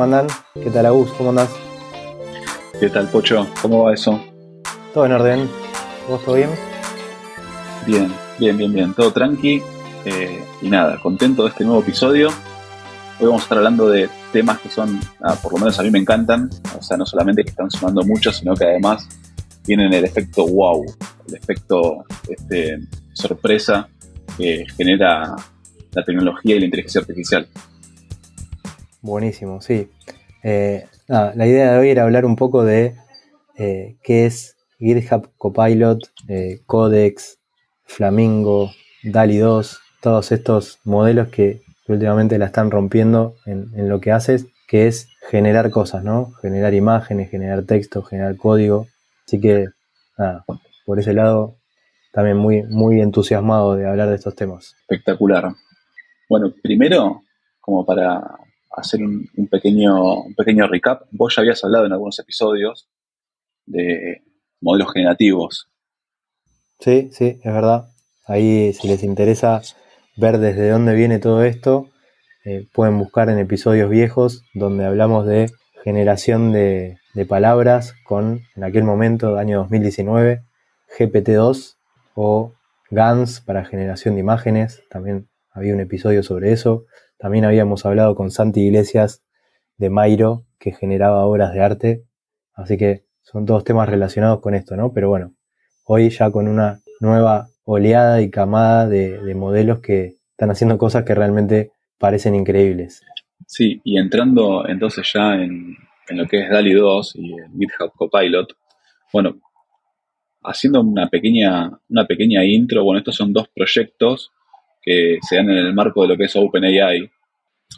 ¿Qué tal, Agus? ¿Cómo andas? ¿Qué tal, Pocho? ¿Cómo va eso? Todo en orden. ¿Vos todo bien? Bien, bien, bien, bien. Todo tranqui. Eh, y nada, contento de este nuevo episodio. Hoy vamos a estar hablando de temas que son, ah, por lo menos a mí me encantan. O sea, no solamente que están sumando mucho, sino que además tienen el efecto wow, el efecto este, sorpresa que genera la tecnología y la inteligencia artificial. Buenísimo, sí. Eh, la idea de hoy era hablar un poco de eh, qué es GitHub Copilot, eh, Codex, Flamingo, DALI 2, todos estos modelos que, últimamente la están rompiendo en, lo que haces, que es generar cosas, ¿no? Generar imágenes, generar texto, generar código. Así que, nada, por ese lado, también muy, muy entusiasmado de hablar de estos temas. Espectacular. Bueno, primero, como para hacer un, pequeño, un pequeño recap, vos ya habías hablado en algunos episodios de modelos generativos. Sí, sí, es verdad. Ahí, si les interesa ver desde dónde viene todo esto, eh, pueden buscar en episodios viejos donde hablamos de generación de, de palabras con, en aquel momento, año 2019, GPT-2 o GANS para generación de imágenes. También había un episodio sobre eso. También habíamos hablado con Santi Iglesias de Mairo, que generaba obras de arte. Así que son todos temas relacionados con esto, ¿no? Pero bueno, hoy ya con una nueva oleada y camada de, modelos que están haciendo cosas que realmente parecen increíbles. Sí, y entrando entonces ya en, en lo que es DALI 2 y el GitHub Copilot, bueno, haciendo una pequeña, una pequeña intro, bueno, estos son dos proyectos que se dan en el marco de lo que es OpenAI.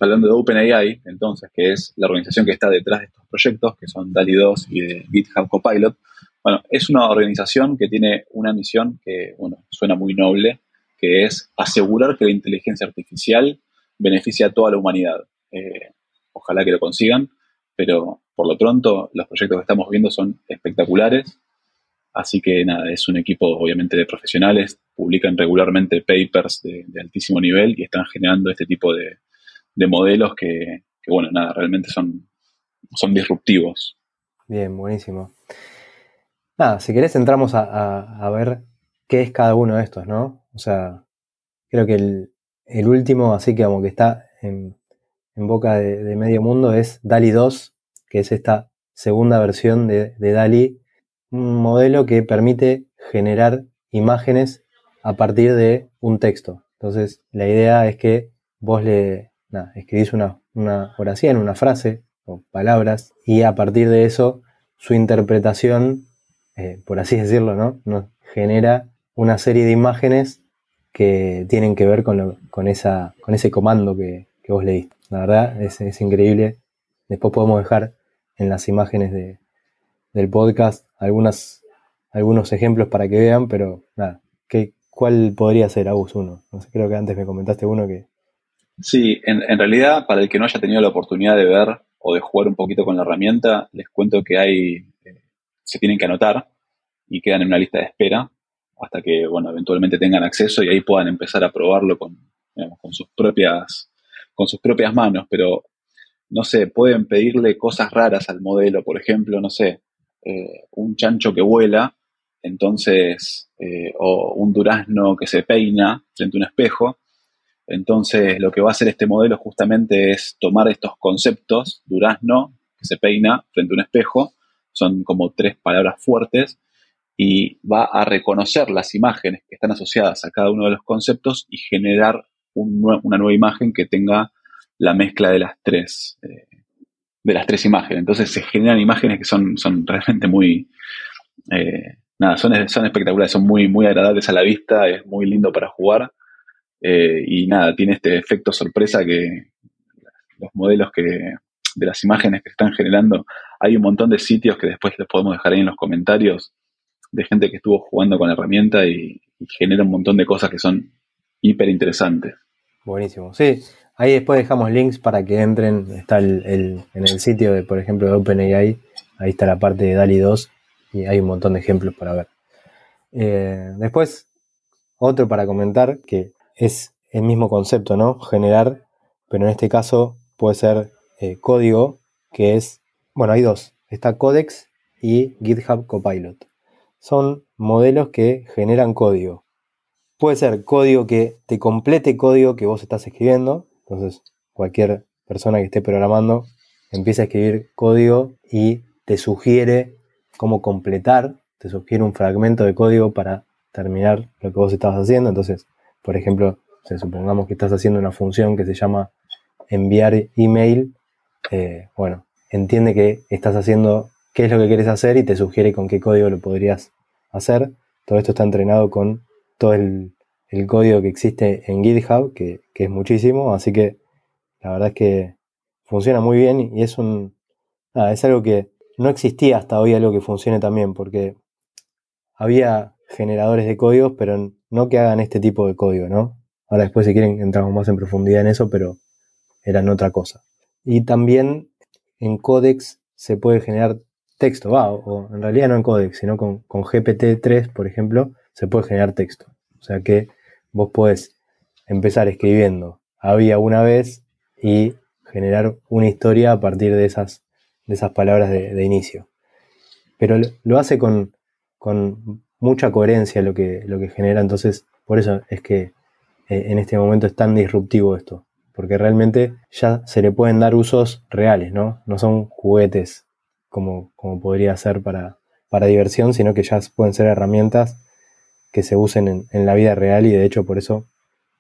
Hablando de OpenAI, entonces, que es la organización que está detrás de estos proyectos, que son DALI 2 y de GitHub Copilot, bueno, es una organización que tiene una misión que, bueno, suena muy noble, que es asegurar que la inteligencia artificial beneficia a toda la humanidad. Eh, ojalá que lo consigan, pero por lo pronto los proyectos que estamos viendo son espectaculares. Así que nada, es un equipo obviamente de profesionales, publican regularmente papers de, altísimo nivel y están generando este tipo de, modelos que, bueno, nada, realmente son, son disruptivos. Bien, buenísimo. Nada, si querés entramos a, ver qué es cada uno de estos, ¿no? O sea, creo que el, último, así que como que está en, boca de, medio mundo, es DALI 2, que es esta segunda versión de, de DALI un modelo que permite generar imágenes a partir de un texto. Entonces, la idea es que vos le escribís una, una oración, una frase o palabras, y a partir de eso, su interpretación, eh, por así decirlo, ¿no? Nos genera una serie de imágenes que tienen que ver con, con, esa, con ese comando que, vos leíste. La verdad es, es increíble. Después podemos dejar en las imágenes de, del podcast algunas, algunos ejemplos para que vean, pero nada, ¿qué, ¿cuál podría ser, Agus, uno? No sé, creo que antes me comentaste uno que... Sí, en, en, realidad, para el que no haya tenido la oportunidad de ver o de jugar un poquito con la herramienta, les cuento que hay, eh, se tienen que anotar y quedan en una lista de espera hasta que, bueno, eventualmente tengan acceso y ahí puedan empezar a probarlo con, con sus propias con sus propias manos, pero no sé, pueden pedirle cosas raras al modelo, por ejemplo, no sé, eh, un chancho que vuela, entonces, eh, o un durazno que se peina frente a un espejo. Entonces, lo que va a hacer este modelo justamente es tomar estos conceptos, durazno, que se peina frente a un espejo, son como tres palabras fuertes, y va a reconocer las imágenes que están asociadas a cada uno de los conceptos y generar una nueva imagen que tenga la mezcla de las tres, eh, de las tres imágenes. Entonces se generan imágenes que son, son realmente muy, eh, nada, son, son espectaculares, son muy, muy agradables a la vista, es muy lindo para jugar. Eh, y nada, tiene este efecto sorpresa que los modelos que de las imágenes que están generando, hay un montón de sitios que después les podemos dejar ahí en los comentarios de gente que estuvo jugando con la herramienta y, y genera un montón de cosas que son hiper interesantes. Buenísimo, sí. Ahí después dejamos links para que entren. Está el, en el sitio de, por ejemplo, de OpenAI. Ahí está la parte de DALI 2 y hay un montón de ejemplos para ver. Eh, después, otro para comentar que es el mismo concepto, ¿no? Generar, pero en este caso puede ser eh, código que es, bueno, hay dos, está Codex y GitHub Copilot. Son modelos que generan código. Puede ser código que te complete código que vos estás escribiendo, entonces cualquier persona que esté programando empieza a escribir código y te sugiere cómo completar, te sugiere un fragmento de código para terminar lo que vos estabas haciendo. Entonces, por ejemplo, supongamos que estás haciendo una función que se llama enviar email, eh, bueno, entiende que estás haciendo qué es lo que quieres hacer y te sugiere con qué código lo podrías hacer. Todo esto está entrenado con todo el, código que existe en GitHub, que, que, es muchísimo, así que la verdad es que funciona muy bien y es un es algo que no existía hasta hoy algo que funcione también, porque había generadores de códigos, pero no que hagan este tipo de código, ¿no? Ahora después si quieren entramos más en profundidad en eso, pero eran otra cosa. Y también en Codex se puede generar texto, va, o, en realidad no en Codex, sino con, con GPT-3, por ejemplo, se puede generar texto. O sea que vos podés empezar escribiendo había una vez y generar una historia a partir de esas, de esas palabras de, inicio. Pero lo hace con, con mucha coherencia lo que, lo que genera, entonces por eso es que eh, en este momento es tan disruptivo esto, porque realmente ya se le pueden dar usos reales, ¿no? No son juguetes como, como podría ser para, para diversión, sino que ya pueden ser herramientas que se usen en, la vida real y de hecho por eso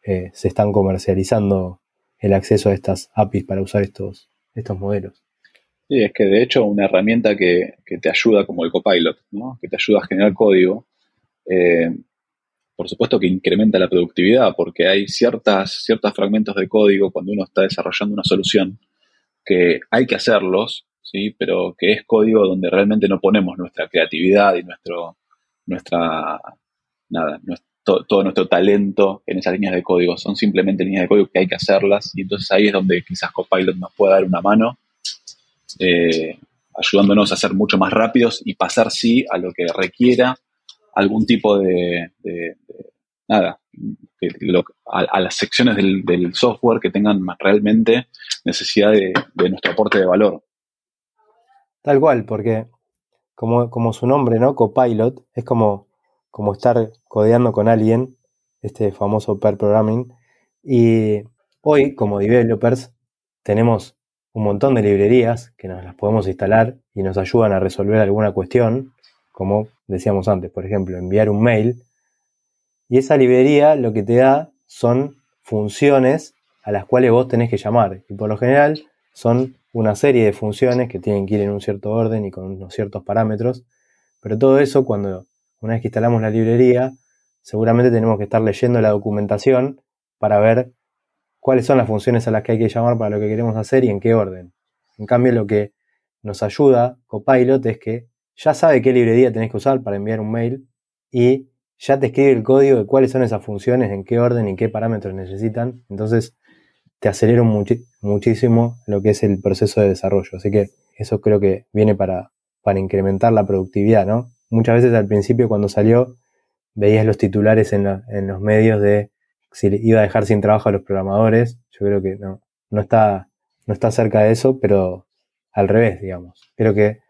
eh, se están comercializando el acceso a estas APIs para usar estos, estos modelos. Sí, es que de hecho una herramienta que, que, te ayuda como el copilot, ¿no? que te ayuda a generar código, eh, por supuesto que incrementa la productividad porque hay ciertas, ciertos fragmentos de código cuando uno está desarrollando una solución que hay que hacerlos, ¿sí? pero que es código donde realmente no ponemos nuestra creatividad y nuestro, nuestra, nada, todo nuestro talento en esas líneas de código. Son simplemente líneas de código que hay que hacerlas y entonces ahí es donde quizás Copilot nos pueda dar una mano, eh, ayudándonos a ser mucho más rápidos y pasar sí a lo que requiera algún tipo de, nada, a, las secciones del, software que tengan realmente necesidad de, nuestro aporte de valor. Tal cual, porque como, como su nombre, ¿no? Copilot, es como, como estar codeando con alguien, este famoso pair programming. Y hoy, como developers, tenemos un montón de librerías que nos las podemos instalar y nos ayudan a resolver alguna cuestión como decíamos antes, por ejemplo, enviar un mail. Y esa librería lo que te da son funciones a las cuales vos tenés que llamar. Y por lo general son una serie de funciones que tienen que ir en un cierto orden y con unos ciertos parámetros. Pero todo eso, cuando una vez que instalamos la librería, seguramente tenemos que estar leyendo la documentación para ver cuáles son las funciones a las que hay que llamar para lo que queremos hacer y en qué orden. En cambio, lo que nos ayuda Copilot es que ya sabe qué librería tenés que usar para enviar un mail y ya te escribe el código de cuáles son esas funciones, en qué orden y qué parámetros necesitan. Entonces te acelera muchísimo lo que es el proceso de desarrollo. Así que eso creo que viene para, para incrementar la productividad, ¿no? Muchas veces al principio cuando salió veías los titulares en, en los medios de si iba a dejar sin trabajo a los programadores. Yo creo que no, no está, no está cerca de eso, pero al revés, digamos. Creo que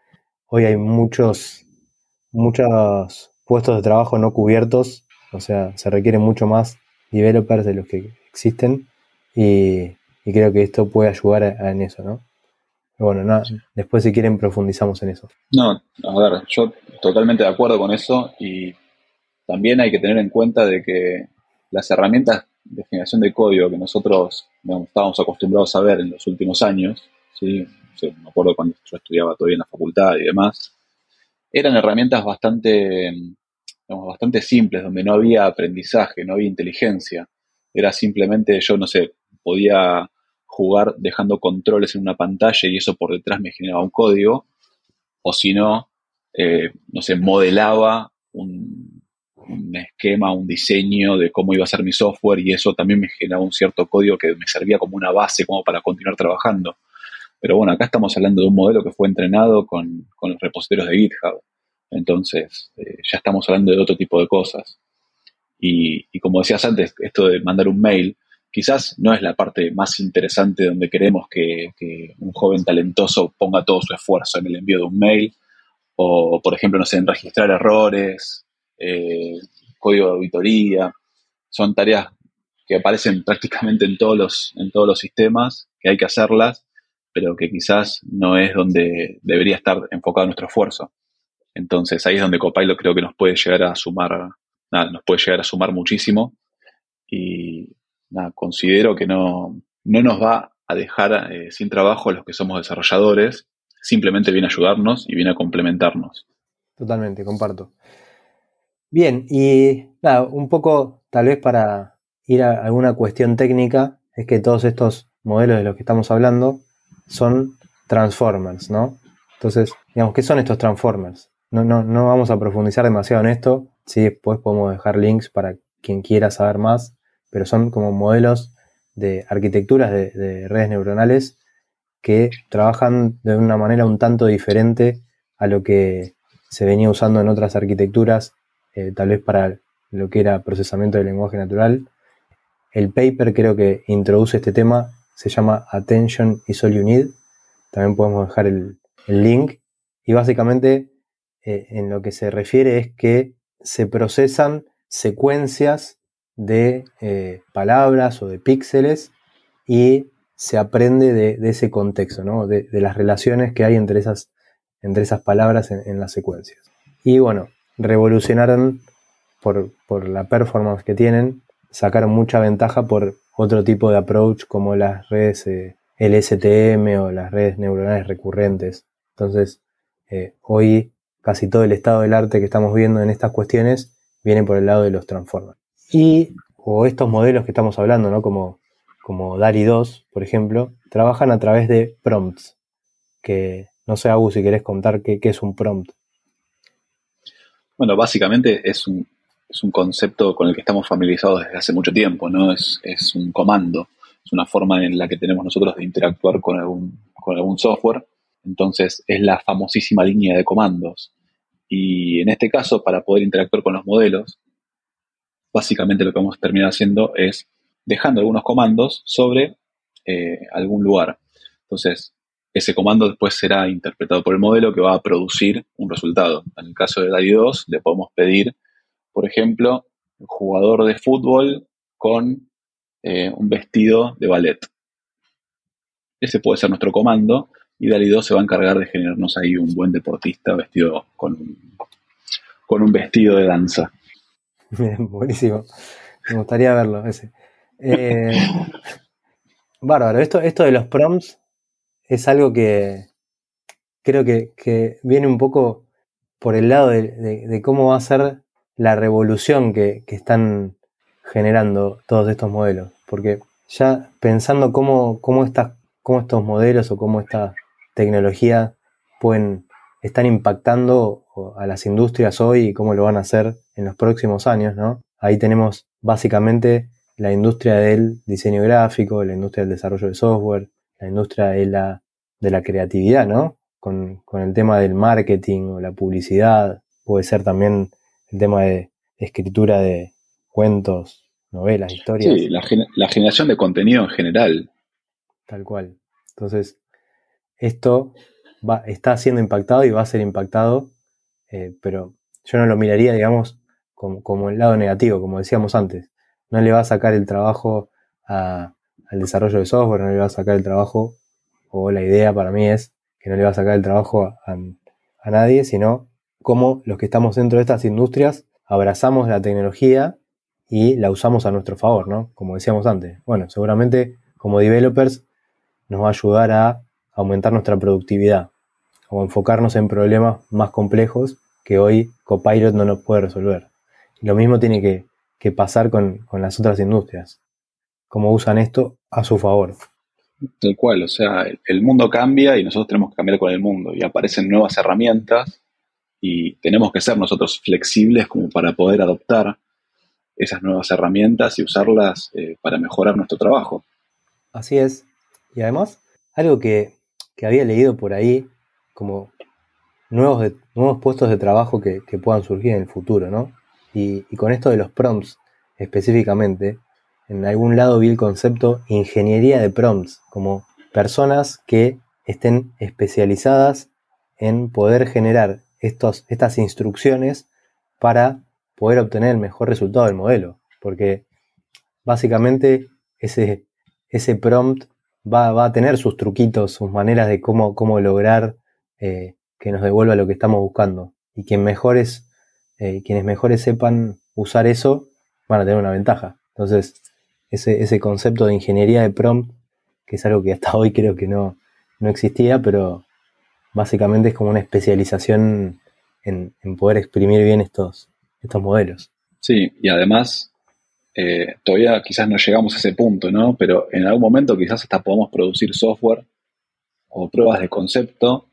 hoy hay muchos, muchos puestos de trabajo no cubiertos, o sea, se requieren mucho más developers de los que existen y, creo que esto puede ayudar en eso, ¿no? Bueno, nada, después si quieren profundizamos en eso. No, a ver, yo totalmente de acuerdo con eso y también hay que tener en cuenta de que las herramientas de generación de código que nosotros estábamos acostumbrados a ver en los últimos años, ¿sí? me acuerdo cuando yo estudiaba todavía en la facultad y demás, eran herramientas bastante, bastante simples, donde no había aprendizaje, no había inteligencia. Era simplemente, yo no sé, podía jugar dejando controles en una pantalla y eso por detrás me generaba un código, o si no, eh, no sé, modelaba un, esquema, un diseño de cómo iba a ser mi software y eso también me generaba un cierto código que me servía como una base como para continuar trabajando. Pero bueno, acá estamos hablando de un modelo que fue entrenado con, los repositorios de GitHub. Entonces, eh, ya estamos hablando de otro tipo de cosas. Y, como decías antes, esto de mandar un mail, quizás no es la parte más interesante donde queremos que, un joven talentoso ponga todo su esfuerzo en el envío de un mail o, por ejemplo, no sé, en registrar errores, eh, código de auditoría. Son tareas que aparecen prácticamente en todos, los, en todos los sistemas, que hay que hacerlas, pero que quizás no es donde debería estar enfocado nuestro esfuerzo. Entonces ahí es donde Copilot creo que nos puede llegar a sumar, nada, nos puede llegar a sumar muchísimo y considero que no, no nos va a dejar eh, sin trabajo a los que somos desarrolladores, simplemente viene a ayudarnos y viene a complementarnos. Totalmente, comparto. Bien, y nada, un poco tal vez para ir a alguna cuestión técnica, es que todos estos modelos de los que estamos hablando son transformers, ¿no? Entonces, digamos, ¿qué son estos transformers? No, no, no vamos a profundizar demasiado en esto, sí, después podemos dejar links para quien quiera saber más, pero son como modelos de arquitecturas de, redes neuronales que trabajan de una manera un tanto diferente a lo que se venía usando en otras arquitecturas, eh, tal vez para lo que era procesamiento del lenguaje natural. El paper creo que introduce este tema, se llama Attention is All You Need. También podemos dejar el, link. Y básicamente eh, en lo que se refiere es que se procesan secuencias de eh, palabras o de píxeles y se aprende de, ese contexto, ¿no? de, las relaciones que hay entre esas, entre esas palabras en, las secuencias. Y bueno, revolucionaron por, la performance que tienen, sacaron mucha ventaja por otro tipo de approach como las redes eh, LSTM o las redes neuronales recurrentes. Entonces, eh, hoy casi todo el estado del arte que estamos viendo en estas cuestiones viene por el lado de los transformers. Y, o estos modelos que estamos hablando, ¿no? Como, como DALI 2, por ejemplo, trabajan a través de prompts. Que no sé, Agu, si querés contar qué, es un prompt. Bueno, básicamente es un, es un, concepto con el que estamos familiarizados desde hace mucho tiempo, ¿no? Es, es, un comando, es una forma en la que tenemos nosotros de interactuar con algún, con algún software. Entonces, es la famosísima línea de comandos. Y en este caso, para poder interactuar con los modelos, básicamente lo que vamos a terminar haciendo es dejando algunos comandos sobre eh, algún lugar. Entonces, ese comando después será interpretado por el modelo que va a producir un resultado. En el caso de DALI 2, le podemos pedir, por ejemplo, un jugador de fútbol con eh, un vestido de ballet. Ese puede ser nuestro comando y DALI 2 se va a encargar de generarnos ahí un buen deportista vestido con, con un vestido de danza. buenísimo. Me gustaría verlo ese. Eh, bárbaro. Esto, esto de los prompts es algo que creo que, viene un poco por el lado de, cómo va a ser la revolución que, están generando todos estos modelos. Porque ya pensando cómo, cómo, cómo estos modelos o cómo esta tecnología pueden están impactando a las industrias hoy y cómo lo van a hacer en los próximos años, ¿no? Ahí tenemos básicamente la industria del diseño gráfico, la industria del desarrollo de software, la industria de la, de la creatividad, ¿no? Con, el tema del marketing o la publicidad, puede ser también el tema de escritura de cuentos, novelas, historias. Sí, la, la generación de contenido en general. Tal cual. Entonces, esto está siendo impactado y va a ser impactado, eh, pero yo no lo miraría, digamos, como, el lado negativo, como decíamos antes. No le va a sacar el trabajo al desarrollo de software, no le va a sacar el trabajo, o la idea para mí es que no le va a sacar el trabajo a, a nadie, sino como los que estamos dentro de estas industrias abrazamos la tecnología y la usamos a nuestro favor, ¿no? Como decíamos antes. Bueno, seguramente como developers nos va a ayudar a aumentar nuestra productividad, o enfocarnos en problemas más complejos que hoy Copilot no nos puede resolver. lo mismo tiene que, pasar con, las otras industrias. Cómo usan esto a su favor. Tal cual, o sea, el mundo cambia y nosotros tenemos que cambiar con el mundo y aparecen nuevas herramientas y tenemos que ser nosotros flexibles como para poder adoptar esas nuevas herramientas y usarlas eh, para mejorar nuestro trabajo. Así es. Y además, algo que, que había leído por ahí como nuevos, nuevos puestos de trabajo que, puedan surgir en el futuro, ¿no? Y, con esto de los prompts específicamente, en algún lado vi el concepto ingeniería de prompts, como personas que estén especializadas en poder generar estos, estas instrucciones para poder obtener el mejor resultado del modelo. Porque básicamente ese, ese prompt va, a tener sus truquitos, sus maneras de cómo, cómo lograr eh, que nos devuelva lo que estamos buscando. Y quien mejores, eh, quienes mejores sepan usar eso van a tener una ventaja. Entonces, ese, ese concepto de ingeniería de prompt, que es algo que hasta hoy creo que no, no existía, pero básicamente es como una especialización en, poder exprimir bien estos, estos modelos. Sí, y además eh, todavía quizás no llegamos a ese punto, ¿no? Pero en algún momento quizás hasta podamos producir software o pruebas de concepto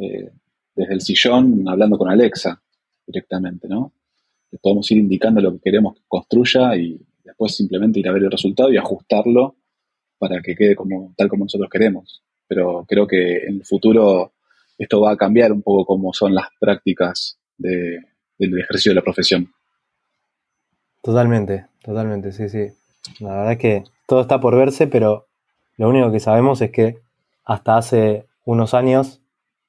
eh, desde el sillón hablando con Alexa directamente, ¿no? Podemos ir indicando lo que queremos que construya y después simplemente ir a ver el resultado y ajustarlo para que quede como, tal como nosotros queremos. Pero creo que en el futuro esto va a cambiar un poco cómo son las prácticas del ejercicio de la profesión. Totalmente, totalmente, sí, sí. La verdad es que todo está por verse, pero lo único que sabemos es que hasta hace unos años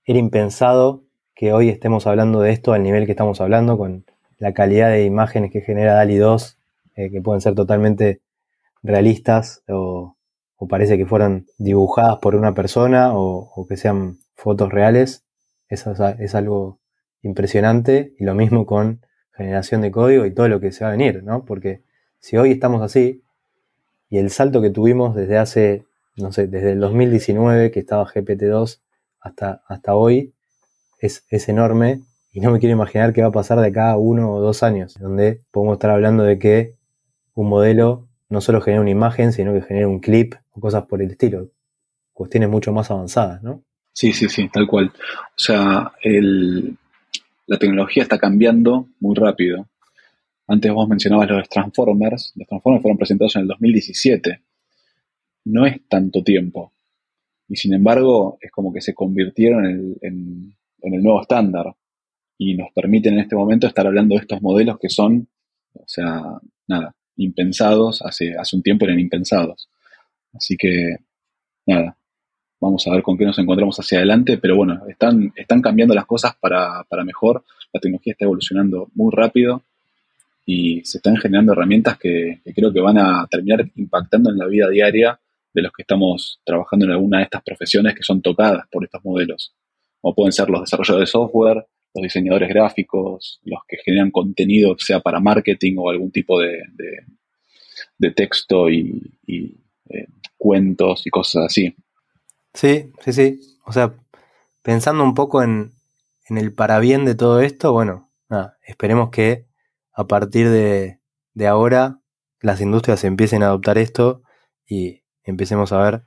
era impensado que hoy estemos hablando de esto al nivel que estamos hablando, con la calidad de imágenes que genera DALI 2, eh, que pueden ser totalmente realistas o, parece que fueran dibujadas por una persona o, que sean fotos reales. Eso es algo impresionante y lo mismo con generación de código y todo lo que se va a venir, ¿no? Porque si hoy estamos así, y el salto que tuvimos desde hace, no sé, desde el 2019 que estaba GPT-2 hasta, hasta hoy, es, es enorme y no me quiero imaginar qué va a pasar de acá a uno o dos años, donde podemos estar hablando de que un modelo no solo genera una imagen, sino que genera un clip o cosas por el estilo. Cuestiones mucho más avanzadas, ¿no? Sí, sí, sí, tal cual. O sea, el, la tecnología está cambiando muy rápido. Antes vos mencionabas los Transformers. Los Transformers fueron presentados en el 2017. No es tanto tiempo. Y sin embargo, es como que se convirtieron en el, nuevo estándar. Y nos permiten en este momento estar hablando de estos modelos que son, o sea, nada, impensados. Hace, hace un tiempo eran impensados. Así que, nada, Vamos a ver con qué nos encontramos hacia adelante, pero bueno, están, están cambiando las cosas para, mejor. La tecnología está evolucionando muy rápido y se están generando herramientas que, creo que van a terminar impactando en la vida diaria de los que estamos trabajando en alguna de estas profesiones que son tocadas por estos modelos. Como pueden ser los desarrolladores de software, los diseñadores gráficos, los que generan contenido, sea para marketing o algún tipo de, de, texto y, eh, cuentos y cosas así. Sí, sí, sí. O sea, pensando un poco en, en el parabién de todo esto, bueno, nada, esperemos que a partir de, de ahora las industrias empiecen a adoptar esto y empecemos a ver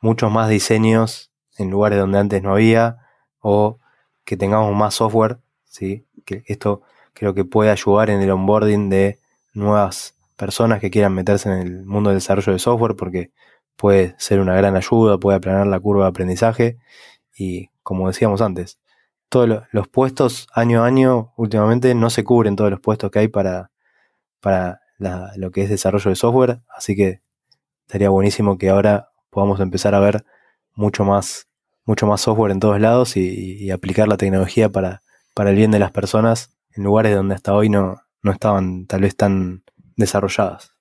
muchos más diseños en lugares donde antes no había o que tengamos más software, ¿sí? que esto creo que puede ayudar en el onboarding de nuevas personas que quieran meterse en el mundo del desarrollo de software porque puede ser una gran ayuda, puede aplanar la curva de aprendizaje y como decíamos antes, todos los puestos año a año últimamente no se cubren todos los puestos que hay para, para lo que es desarrollo de software, así que estaría buenísimo que ahora podamos empezar a ver mucho más, mucho más software en todos lados y, aplicar la tecnología para, para el bien de las personas en lugares donde hasta hoy no, no estaban tal vez tan desarrolladas.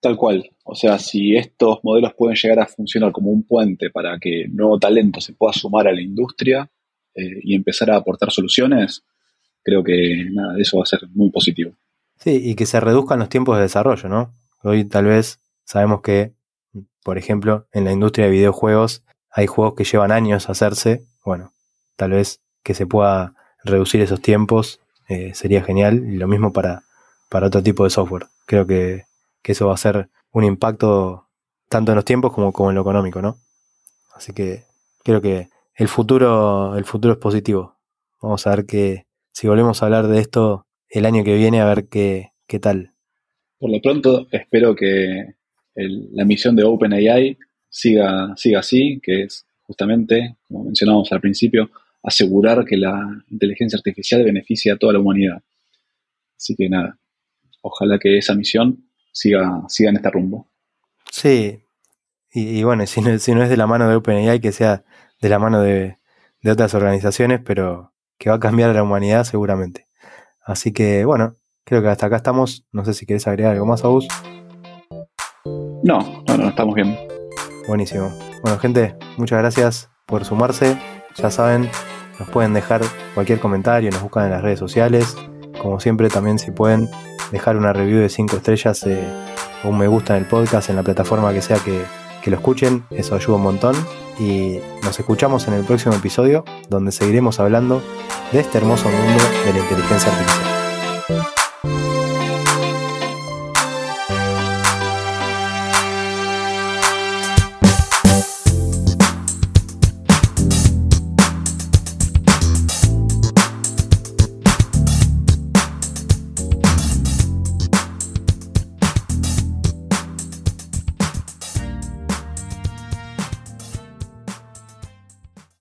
Tal cual. O sea, si estos modelos pueden llegar a funcionar como un puente para que nuevo talento se pueda sumar a la industria eh, y empezar a aportar soluciones, creo que nada, eso va a ser muy positivo. Sí, y que se reduzcan los tiempos de desarrollo, ¿no? Hoy tal vez sabemos que, por ejemplo, en la industria de videojuegos hay juegos que llevan años hacerse. Bueno, tal vez que se pueda reducir esos tiempos eh, sería genial. Y lo mismo para, para otro tipo de software. Creo que que eso va a ser un impacto tanto en los tiempos como, como en lo económico, ¿no? Así que creo que el futuro, el futuro es positivo. Vamos a ver que si volvemos a hablar de esto el año que viene, a ver qué, qué tal. Por lo pronto, espero que la misión de OpenAI siga, siga así, que es justamente, como mencionábamos al principio, asegurar que la inteligencia artificial beneficie a toda la humanidad. Así que nada, ojalá que esa misión siga, siga en este rumbo. Sí, y, bueno, si no, si no, es de la mano de OpenAI, que sea de la mano de, de otras organizaciones, pero que va a cambiar a la humanidad seguramente. Así que bueno, creo que hasta acá estamos. No sé si querés agregar algo más, a vos. No, no, no, estamos bien. Buenísimo. Bueno, gente, muchas gracias por sumarse. Ya saben, nos pueden dejar cualquier comentario, nos buscan en las redes sociales. Como siempre, también si pueden dejar una review de 5 estrellas eh, o un me gusta en el podcast, en la plataforma que sea que, que lo escuchen, eso ayuda un montón. Y nos escuchamos en el próximo episodio, donde seguiremos hablando de este hermoso mundo de la inteligencia artificial.